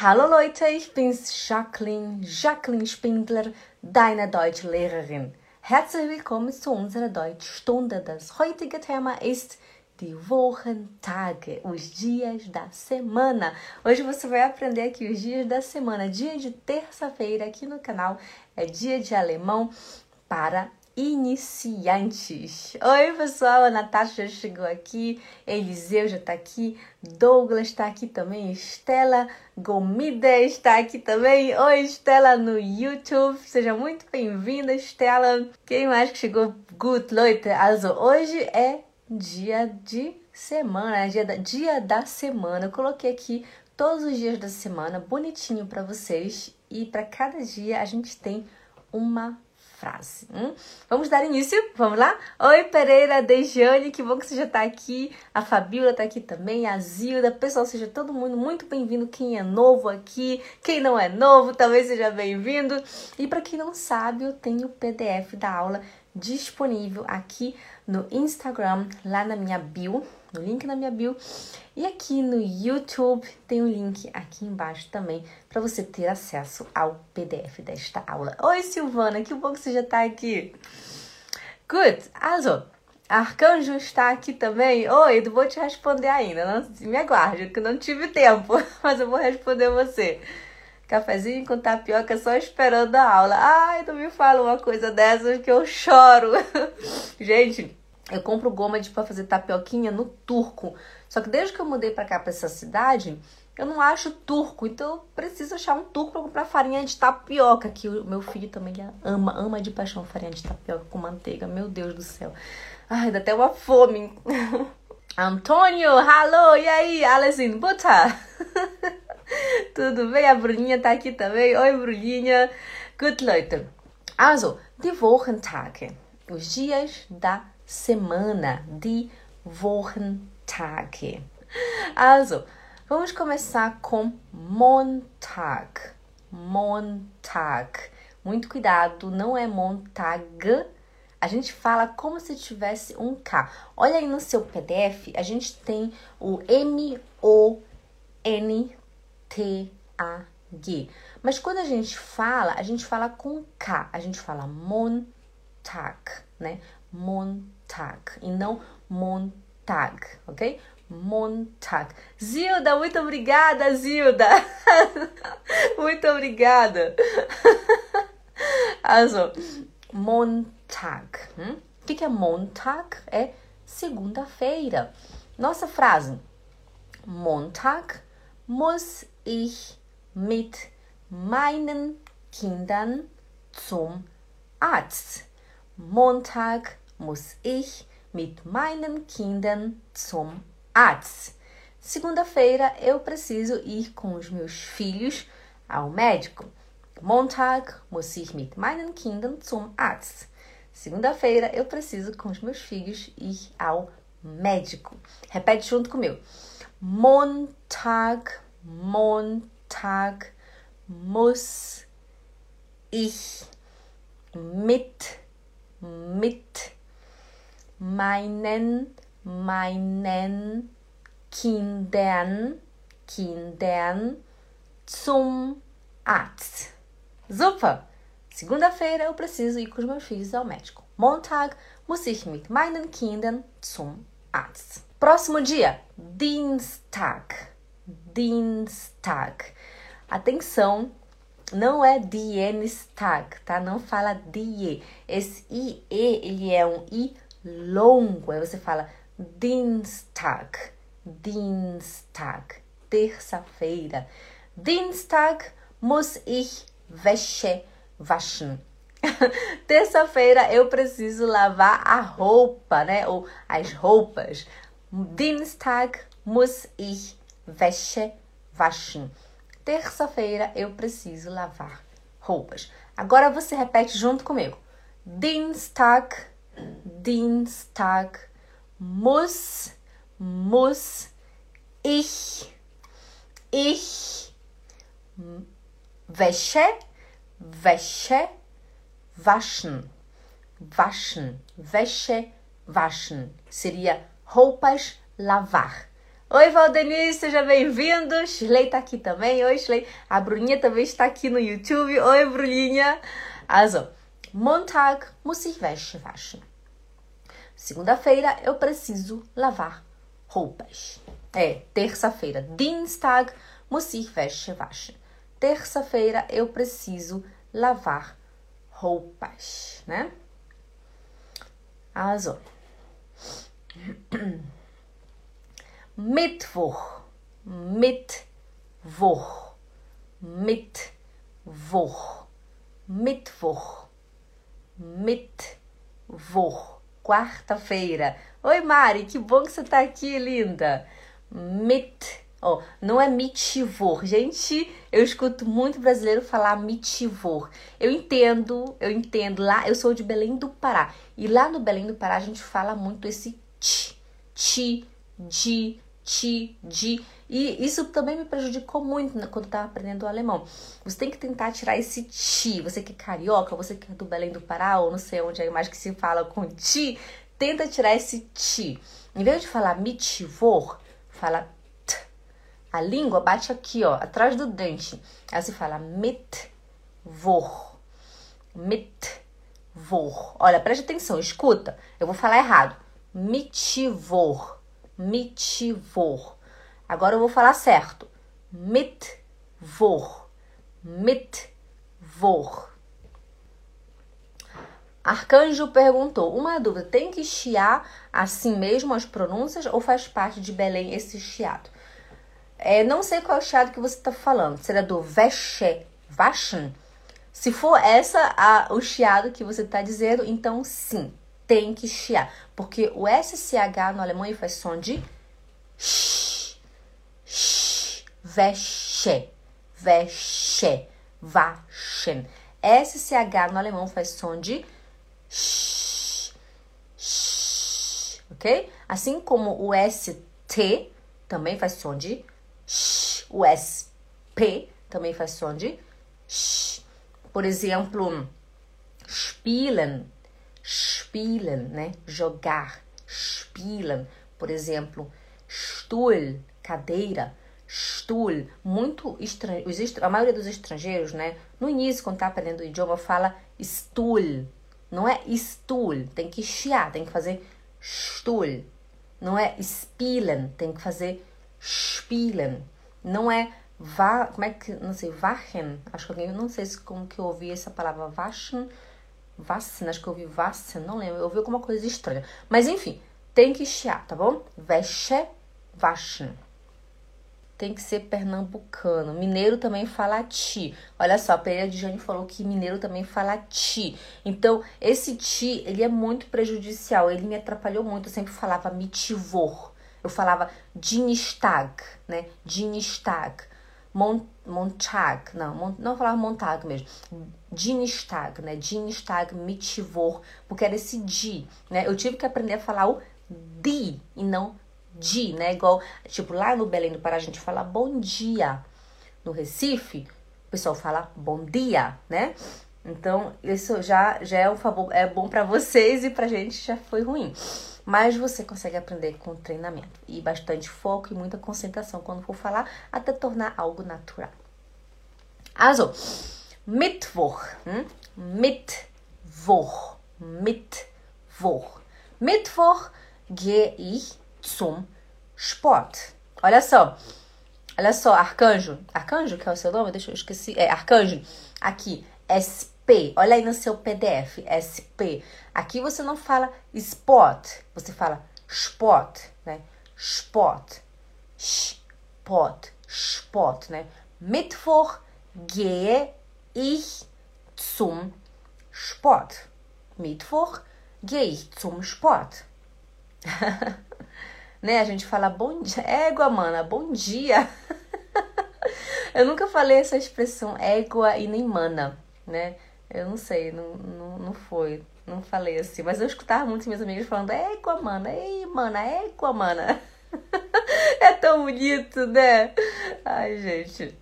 Hallo Leute, ich bin's Jacqueline, Jacqueline Spindler, deine Deutschlehrerin. Herzlich willkommen zu unserer Deutschstunde. Das heutige Thema ist die Wochentage, os dias da semana. Hoje você vai aprender aqui os dias da semana. Dia de terça-feira aqui no canal é dia de alemão para iniciantes. Oi, pessoal, a Natasha já chegou aqui, Eliseu já está aqui, Douglas está aqui também, Estela Gomida está aqui também. Oi, Estela no YouTube, seja muito bem-vinda, Estela. Quem mais que chegou? Good Leute, also hoje é dia de semana, é dia da, dia da semana. Eu coloquei aqui todos os dias da semana bonitinho para vocês e para cada dia a gente tem uma frase. Hum? Vamos dar início? Vamos lá? Oi, Pereira, Dejane, que bom que você já está aqui. A Fabiola está aqui também, a Zilda. Pessoal, seja todo mundo muito bem-vindo. Quem é novo aqui, quem não é novo, também seja bem-vindo. E para quem não sabe, eu tenho o PDF da aula disponível aqui no Instagram, lá na minha bio, no link na minha bio. E aqui no YouTube tem um link aqui embaixo também para você ter acesso ao PDF desta aula. Oi, Silvana, que bom que você já está aqui. Good, also, Arcanjo está aqui também. Oi, não vou te responder ainda, não, me aguarde, que não tive tempo, mas eu vou responder você. Cafezinho com tapioca só esperando a aula. Ai, não me fala uma coisa dessas que eu choro. Gente, eu compro goma de para fazer tapioquinha no turco. Só que desde que eu mudei para cá, para essa cidade, eu não acho turco. Então eu preciso achar um turco para comprar farinha de tapioca, que o meu filho também ama, ama de paixão farinha de tapioca com manteiga. Meu Deus do céu. Ai, dá até uma fome. Antônio, alô, e aí, Alessin, buta? Tudo bem? A Bruninha tá aqui também. Oi, Bruninha. Good Leute. Also, die Wochentage. Os dias da semana. Die Wochentage. Also, vamos começar com Montag. Montag. Muito cuidado, não é Montag. A gente fala como se tivesse um K. Olha aí no seu PDF, a gente tem o M-O-N-T-A-G. Mas quando a gente fala, a gente fala com K. A gente fala Montag, né? Montag e não Montag, ok? Montag. Zilda, muito obrigada, Zilda. muito obrigada. Also, Montag. Hum? O que, é Montag? É segunda-feira. Nossa frase: Montag muss ich mit meinen Kindern zum Arzt. Montag muss ich mit meinen Kindern zum Arzt. Segunda-feira eu preciso ir com os meus filhos ao médico. Montag muss ich mit meinen Kindern zum Arzt. Segunda-feira eu preciso com os meus filhos ir ao médico. Repete junto comigo. Montag, Montag muss ich mit, mit meinen, meinen Kindern, Kindern zum Arzt. Super! Segunda-feira eu preciso ir com os meus filhos ao médico. Montag muss ich mit meinen Kindern zum Arzt. Próximo dia, Dienstag. Dienstag. Atenção, não é Dienstag, tá? Não fala die. Esse IE, ele é um I longo. Aí você fala Dienstag. Dienstag. Terça-feira. Dienstag muss ich Wäsche waschen. Terça-feira eu preciso lavar a roupa, né? Ou as roupas. Dienstag muss ich Wäsche waschen. Terça-feira eu preciso lavar roupas. Agora você repete junto comigo. Dienstag, Dienstag muss, muss ich, ich Wäsche, Wäsche, waschen, waschen, Wäsche, waschen. Seria roupas lavar, Oi, Valdenice, seja bem-vindo. Shirley tá aqui também. Oi, Shirley. A Bruninha também está aqui no YouTube. Oi, Bruninha. Also, Montag muss ich Wäsche waschen. Segunda-feira eu preciso lavar roupas. É, terça-feira. Dienstag muss ich Wäsche waschen. Terça-feira eu preciso lavar roupas, né? Also. Mittwoch, Mittwoch, Mittwoch, Mittwoch, Mittwoch, quarta-feira. Oi, Mari, que bom que você tá aqui, linda. Ó, oh, não é mitivor. Gente, eu escuto muito brasileiro falar mitivor. Eu entendo, eu entendo. Lá, eu sou de Belém do Pará. E lá no Belém do Pará a gente fala muito esse ti, ti, di, ti, di. E isso também me prejudicou muito quando eu tava aprendendo o alemão. Você tem que tentar tirar esse ti. Você que é carioca, você que é do Belém do Pará, ou não sei onde é mais que se fala com ti, tenta tirar esse ti. Em vez de falar mitivor, fala a língua bate aqui, ó, atrás do dente. Aí você fala mitvor. Mitvor. Olha, preste atenção, escuta. Eu vou falar errado. Mitivor. Mitivor. Agora eu vou falar certo. Mitvor. Mitvor. Arcanjo perguntou: uma dúvida, tem que chiar assim mesmo as pronúncias ou faz parte de Belém esse chiado? É, não sei qual é o chiado que você está falando. Será do Vesche, Waschen? Se for essa a, o chiado que você está dizendo, então sim, tem que chiar. Porque o SCH no alemão faz som de sh, sh, Vesche, Vesche, Waschen. SCH no alemão faz som de sh, sh, ok? Assim como o ST também faz som de sh. O SP também faz som de sh. Por exemplo, spielen, spielen, né? Jogar, spielen. Por exemplo, Stuhl, cadeira, Stuhl. Muito estranho. A maioria dos estrangeiros, né? No início, quando tá aprendendo o idioma, fala Stuhl. Não é Stuhl, tem que chiar, tem que fazer Stuhl. Não é spielen, tem que fazer spielen. Não é va, como é que, não sei, wachen. Acho que alguém, não sei se como que eu ouvi essa palavra waschen, wassen, acho que eu ouvi wassen, não lembro. Eu ouvi alguma coisa estranha. Mas enfim, tem que chiar, tá bom? Wäsche, waschen tem que ser pernambucano. Mineiro também fala ti. Olha só, a Pereira de Jane falou que mineiro também fala ti. Então, esse ti, ele é muito prejudicial. Ele me atrapalhou muito. Eu sempre falava mitivor. Eu falava Dinistag, né? Dinistag. Mont, Montag, não, não falava Montag mesmo. Dinistag, né? Dinistag, mitivor, porque era esse di, né? Eu tive que aprender a falar o di e não di, né? Igual, tipo, lá no Belém do Pará a gente fala bom dia. No Recife, o pessoal fala bom dia, né? Então, isso já, já é um favor, é bom para vocês e pra gente já foi ruim mas você consegue aprender com treinamento e bastante foco e muita concentração quando for falar, até tornar algo natural. Also, Mittwoch, hm? Mittwoch, Mittwoch. Mittwoch gehe ich zum Sport. Olha só, olha só, Arcanjo, Arcanjo, que é o seu nome? Deixa eu esqueci, é Arcanjo, aqui, SP SP. Olha aí no seu PDF, SP. Aqui você não fala sport, você fala sport, né? Sport. Sport. Sport, né? Mittwoch gehe ich zum Sport. Mittwoch gehe ich zum Sport. né? A gente fala bom dia. Égua, mana, bom dia. Eu nunca falei essa expressão égua e nem mana, né? Eu não sei, não, não, não foi. Não falei assim, mas eu escutava muitos meus amigos falando, égua, mana, ei, mana, égua, mana. é tão bonito, né? Ai, gente.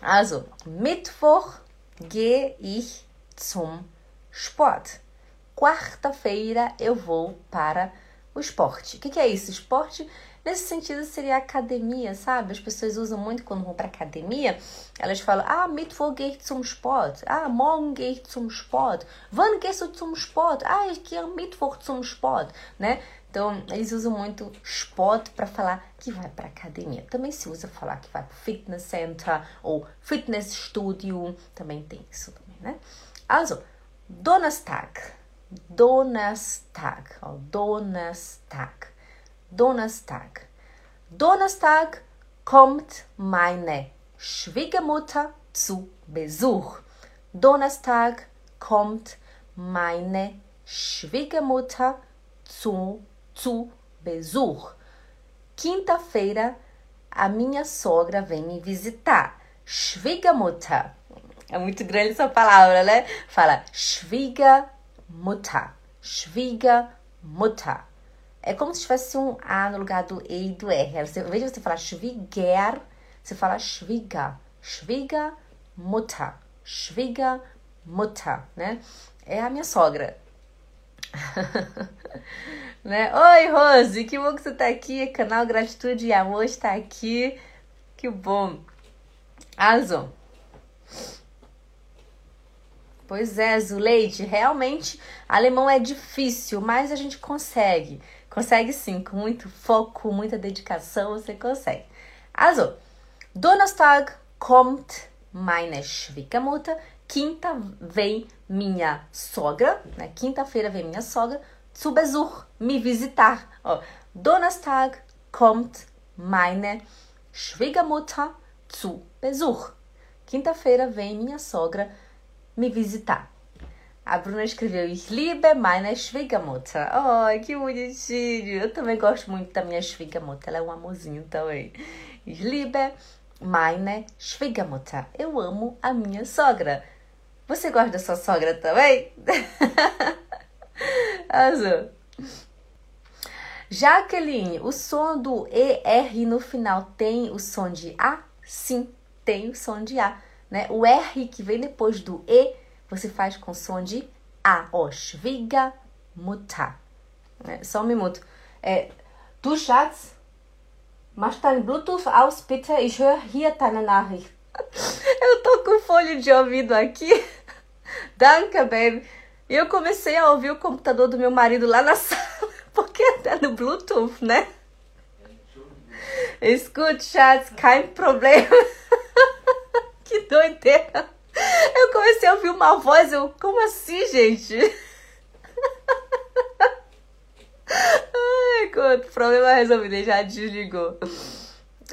Also, Mittwoch gehe ich zum Sport. Quarta-feira eu vou para o esporte. O que, é isso? Esporte Nesse sentido seria academia, sabe? As pessoas usam muito quando vão para academia, elas falam: "Ah, ich zum Sport. Ah, morgen zum Sport. Wann gehst du zum Sport? Ah, ich gehe am Mittwoch zum Sport", né? Então, eles usam muito sport para falar que vai para academia. Também se usa falar que vai para fitness center ou fitness studio, também tem isso também, né? Also, Donnerstag. Donnerstag. Oh, Donnerstag. Donnerstag. Donnerstag kommt meine Schwiegermutter zu Besuch. Donnerstag kommt meine Schwiegermutter zu, zu Besuch. Quinta-feira, a minha sogra vem me visitar. Schwiegermutter. É muito grande essa palavra, né? Fala Schwiegermutter. Schwiegermutter. É como se tivesse um A no lugar do E e do R. Em vez de você falar Schwieger, você fala Schwieger. Schwiegermutter. Schwiegermutter, né? É a minha sogra. né? Oi, Rose, que bom que você tá aqui. Canal Gratitude e Amor está aqui. Que bom. Also. Pois é, Zuleide, realmente alemão é difícil, mas a gente consegue. Consegue sim, com muito foco, muita dedicação, você consegue. Also, Donnerstag kommt meine Schwiegermutter. Quinta vem minha sogra, né? Quinta-feira vem minha sogra zu Besuch, me visitar. Oh, Donnerstag kommt meine Schwiegermutter zu Besuch. Quinta-feira vem minha sogra me visitar. A Bruna escreveu Ich liebe meine Schwiegermutter. Oh, que bonitinho. Eu também gosto muito da minha Schwiegermutter. Ela é um amorzinho também. Ich liebe meine Schwiegermutter. Eu amo a minha sogra. Você gosta da sua sogra também? Azul. Jaqueline, o som do ER no final tem o som de A? Sim, tem o som de A. Né? O R que vem depois do E, você faz com som de A. Ó, Schwiga Mutter. Né? Só um minuto. É, du Schatz, mach dein Bluetooth aus, bitte. Ich höre hier deine Nachricht. Eu tô com fone de ouvido aqui. Danke, baby. E eu comecei a ouvir o computador do meu marido lá na sala, porque até no Bluetooth, né? Escute, Schatz, kein problema. Que doideira. Eu comecei a ouvir uma voz, eu, como assim, gente? Ai, problema resolvido, ele já desligou.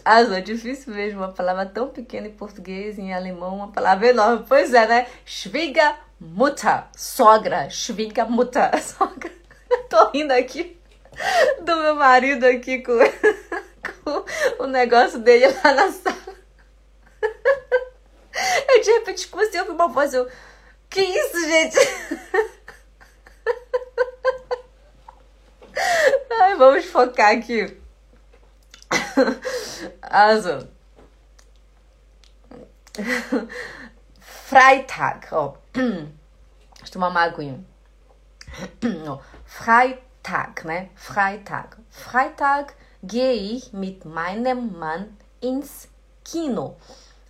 Azul, é difícil mesmo, uma palavra tão pequena em português, em alemão, uma palavra enorme. Pois é, né? Schwiegermutter, sogra, Schwiegermutter, sogra. Tô rindo aqui do meu marido aqui com, com o negócio dele lá na sala. De repente comecei a ouvir uma voz, eu. Que isso, gente? Ai, vamos focar aqui. Also. Freitag. Oh. Deixa eu tomar uma aguinha. Oh. Freitag, né? Freitag. Freitag gehe ich mit meinem Mann ins Kino.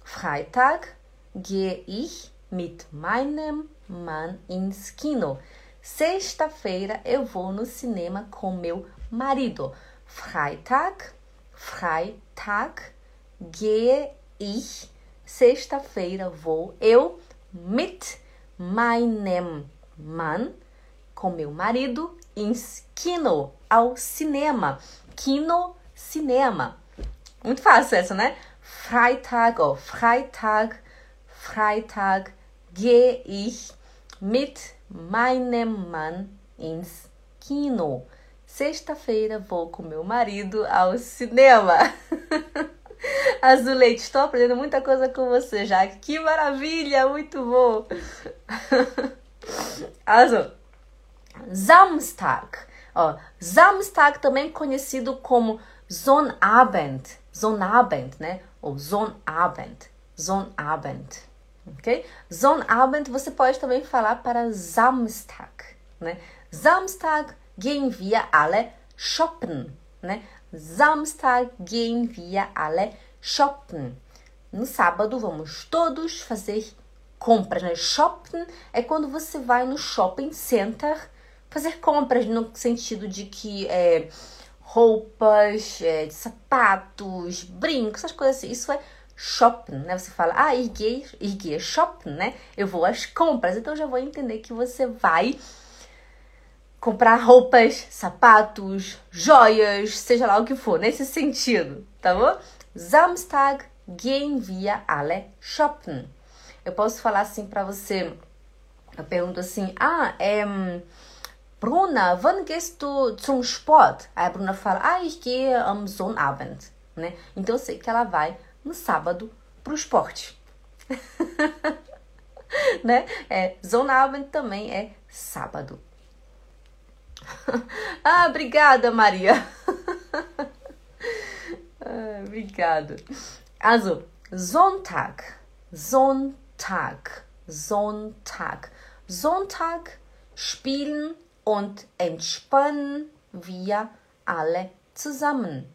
Freitag gehe ich mit meinem Mann ins Kino. Sexta-feira eu vou no cinema com meu marido. Freitag, Freitag gehe ich. Sexta-feira vou eu mit meinem Mann com meu marido ins Kino, ao cinema. Kino, cinema. Muito fácil essa, né? Freitag, Freitag, Freitag gehe ich mit meinem Mann ins Kino. Sexta-feira vou com meu marido ao cinema. Azulete, estou aprendendo muita coisa com você já. Que maravilha, muito bom. Also, Samstag. Ó, Samstag também conhecido como Sonnabend. Sonnabend, né? Ou Sonnabend. Sonnabend ok? Sonnabend você pode também falar para Samstag, né? Samstag gehen wir alle shoppen, né? Samstag gehen wir alle shoppen. No sábado vamos todos fazer compras, né? Shopping é quando você vai no shopping center fazer compras no sentido de que é, roupas, é, sapatos, brincos, essas coisas assim. Isso é shopping, né? Você fala, ah, gehe shopping, né? Eu vou às compras. Então já vou entender que você vai comprar roupas, sapatos, joias, seja lá o que for, nesse sentido, tá bom? Samstag gehen wir alle shoppen. Eu posso falar assim para você, eu pergunto assim, ah, é... Bruna, wann gehst du zum Sport? Aí a Bruna fala, ah, ich gehe am Sonnabend, né? Então eu sei que ela vai no sábado pro esporte. né? É, Sonnabend também é sábado. ah, obrigada, Maria. ah, obrigado. Also, Sonntag, Sonntag, Sonntag. Sonntag spielen und entspannen wir alle zusammen.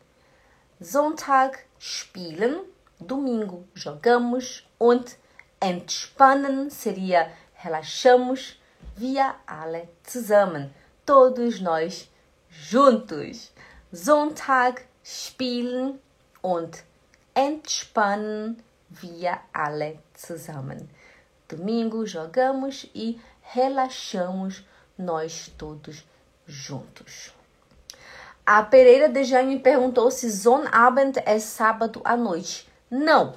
Sonntag spielen, domingo jogamos und entspannen seria relaxamos wir alle zusammen todos nós juntos. Sonntag spielen und entspannen wir alle zusammen. Domingo jogamos e relaxamos nós todos juntos. A Pereira de Jaime perguntou se Sonnabend é sábado à noite. Não,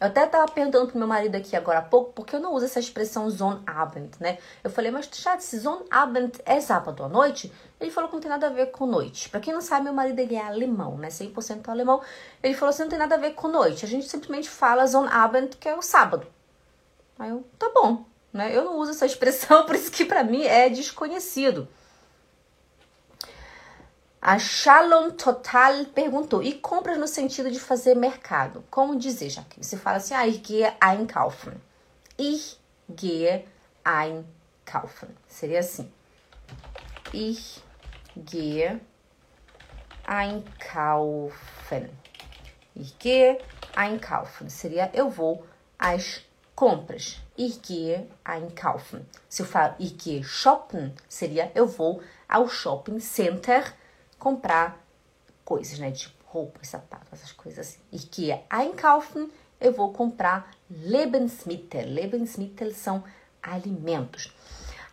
eu até tava perguntando pro meu marido aqui agora há pouco, porque eu não uso essa expressão Sonnabend, né? Eu falei, mas chat, se Sonnabend é sábado à noite? Ele falou que não tem nada a ver com noite. Pra quem não sabe, meu marido ele é alemão, né? 100% alemão. Ele falou assim, não tem nada a ver com noite. A gente simplesmente fala Sonnabend, que é o sábado. Aí eu, tá bom, né? Eu não uso essa expressão, por isso que pra mim é desconhecido. A Shalom Total perguntou: e compras no sentido de fazer mercado? Como dizer, já que você fala assim, ah, ich gehe einkaufen. Ich gehe einkaufen. Seria assim. Ich gehe einkaufen. Ich gehe einkaufen. Seria eu vou às compras. Ich gehe einkaufen. Se eu falo ich gehe shoppen, seria eu vou ao shopping center comprar coisas, né? Tipo roupas, sapatos, essas coisas assim. E que é einkaufen, eu vou comprar Lebensmittel. Lebensmittel são alimentos.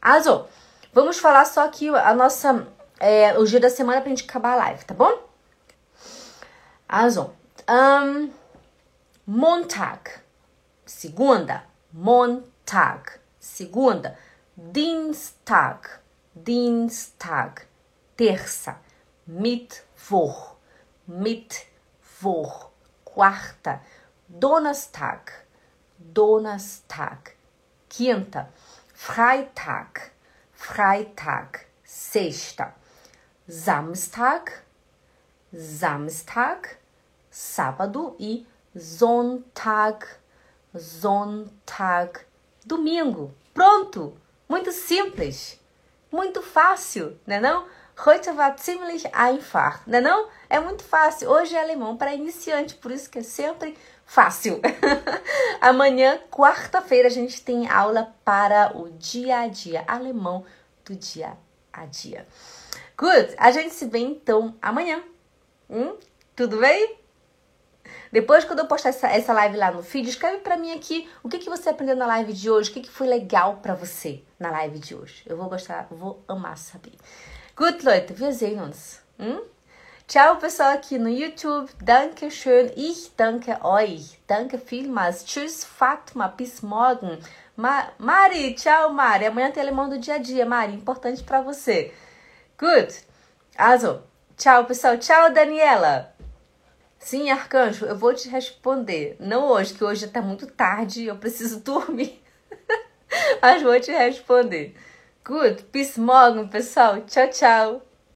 Also, vamos falar só aqui a nossa, é, o dia da semana pra gente acabar a live, tá bom? Also, um, Montag, segunda, Montag, segunda, Dienstag, Dienstag, terça, Mittwoch, Mittwoch, quarta, Donnerstag, Donnerstag, quinta, Freitag, Freitag, sexta, Samstag, Samstag, sábado e Sonntag, Sonntag, domingo. Pronto! Muito simples, muito fácil, né não? Heute war ziemlich einfach, né não? É muito fácil. Hoje é alemão para iniciante, por isso que é sempre fácil. Amanhã, quarta-feira, a gente tem aula para o dia a dia, alemão do dia a dia. Good, a gente se vê então amanhã. Hum? Tudo bem? Depois, quando eu postar essa, essa live lá no feed, escreve para mim aqui o que, que você aprendeu na live de hoje, o que, que foi legal para você na live de hoje. Eu vou gostar, vou amar saber. Gut, Leute, wir sehen uns. Hm? Ciao, pessoal aqui no YouTube. Danke schön. Ich danke euch. Danke vielmals. Tschüss, Fatma. Bis morgen. Ma Mari, tchau, Mari. Amanhã tem alemão do dia a dia, Mari. Importante para você. Good. Also, tchau, pessoal. Tchau, Daniela. Sim, Arcanjo, eu vou te responder. Não hoje, que hoje tá muito tarde eu preciso dormir. Mas vou te responder. Good. Bis morgen, pessoal. Tchau, tchau.